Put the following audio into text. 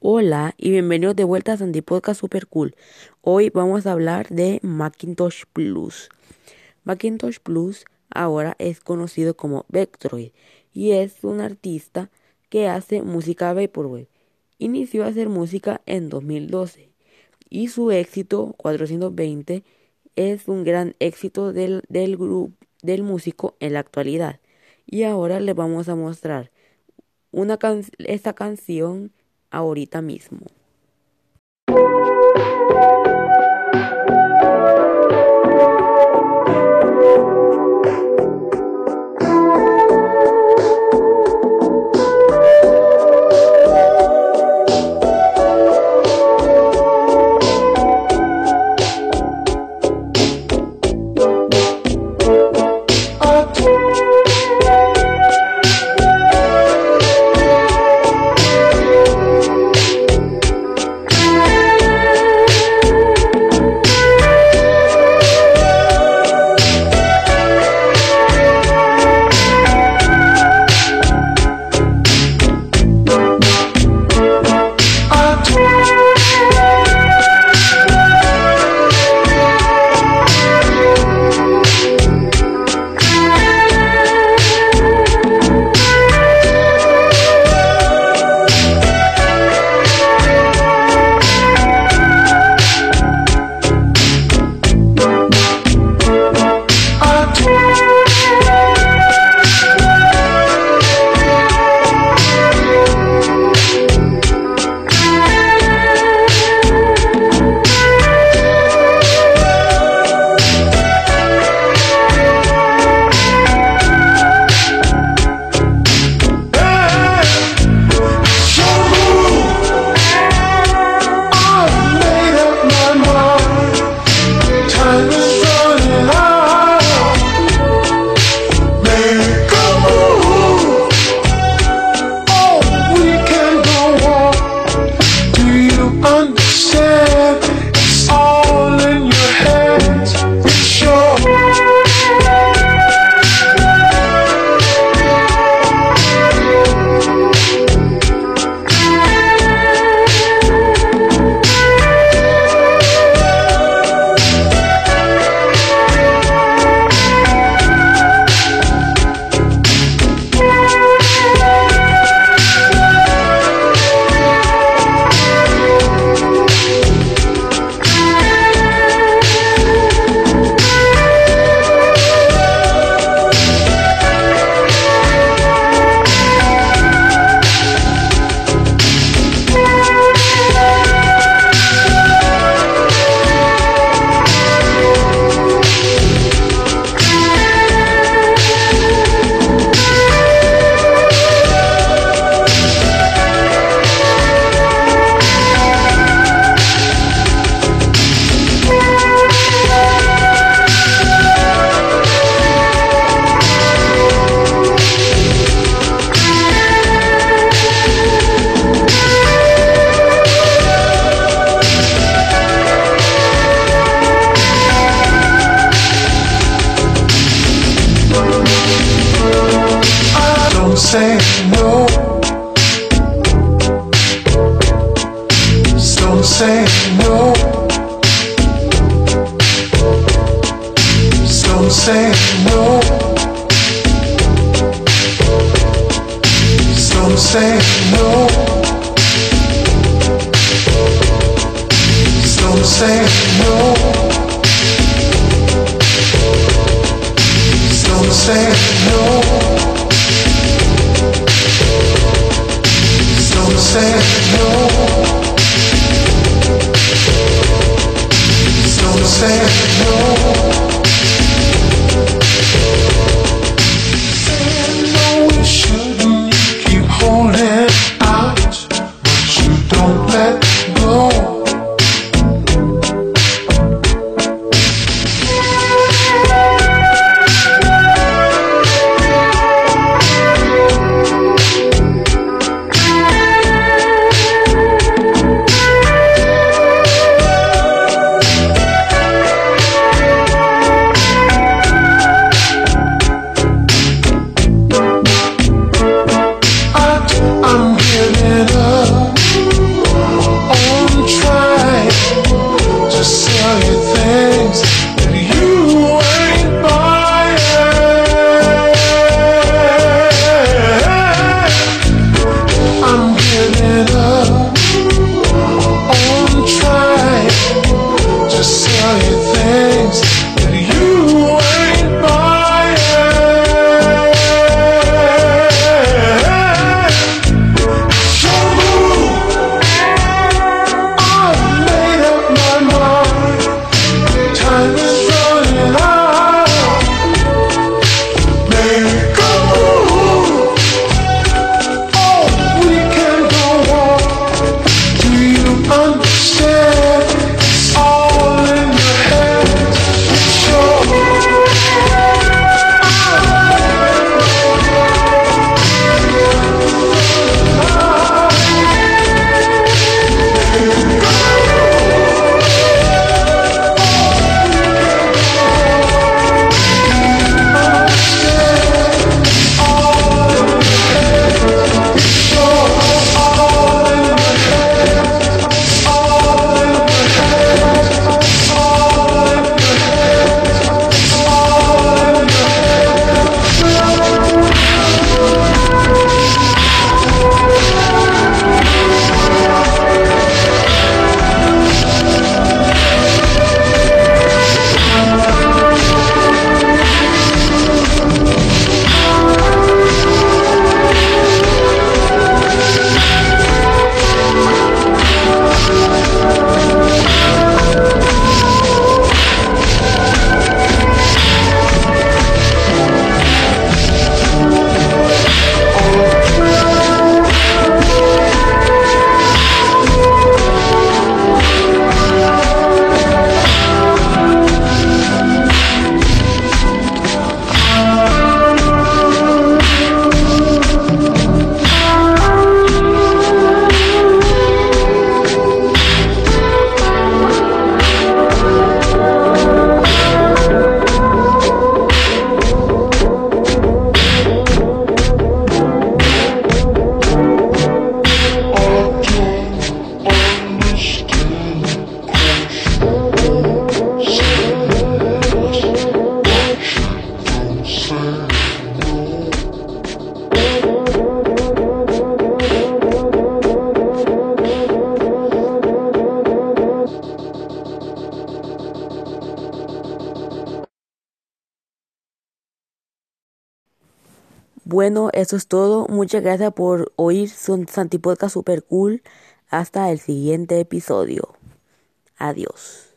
Hola y bienvenidos de vuelta a Sandy Podcast Super Cool. Hoy vamos a hablar de Macintosh Plus. Macintosh Plus ahora es conocido como Vectroid y es un artista que hace música Vaporwave. Inició a hacer música en 2012 y su éxito 420 es un gran éxito del, del grupo del músico en la actualidad. Y ahora les vamos a mostrar una esta canción ahorita mismo. say no. Some say no. Some say no. Some say no. Some say no. Bueno, eso es todo. Muchas gracias por oír Santipodcast Super Cool. Hasta el siguiente episodio. Adiós.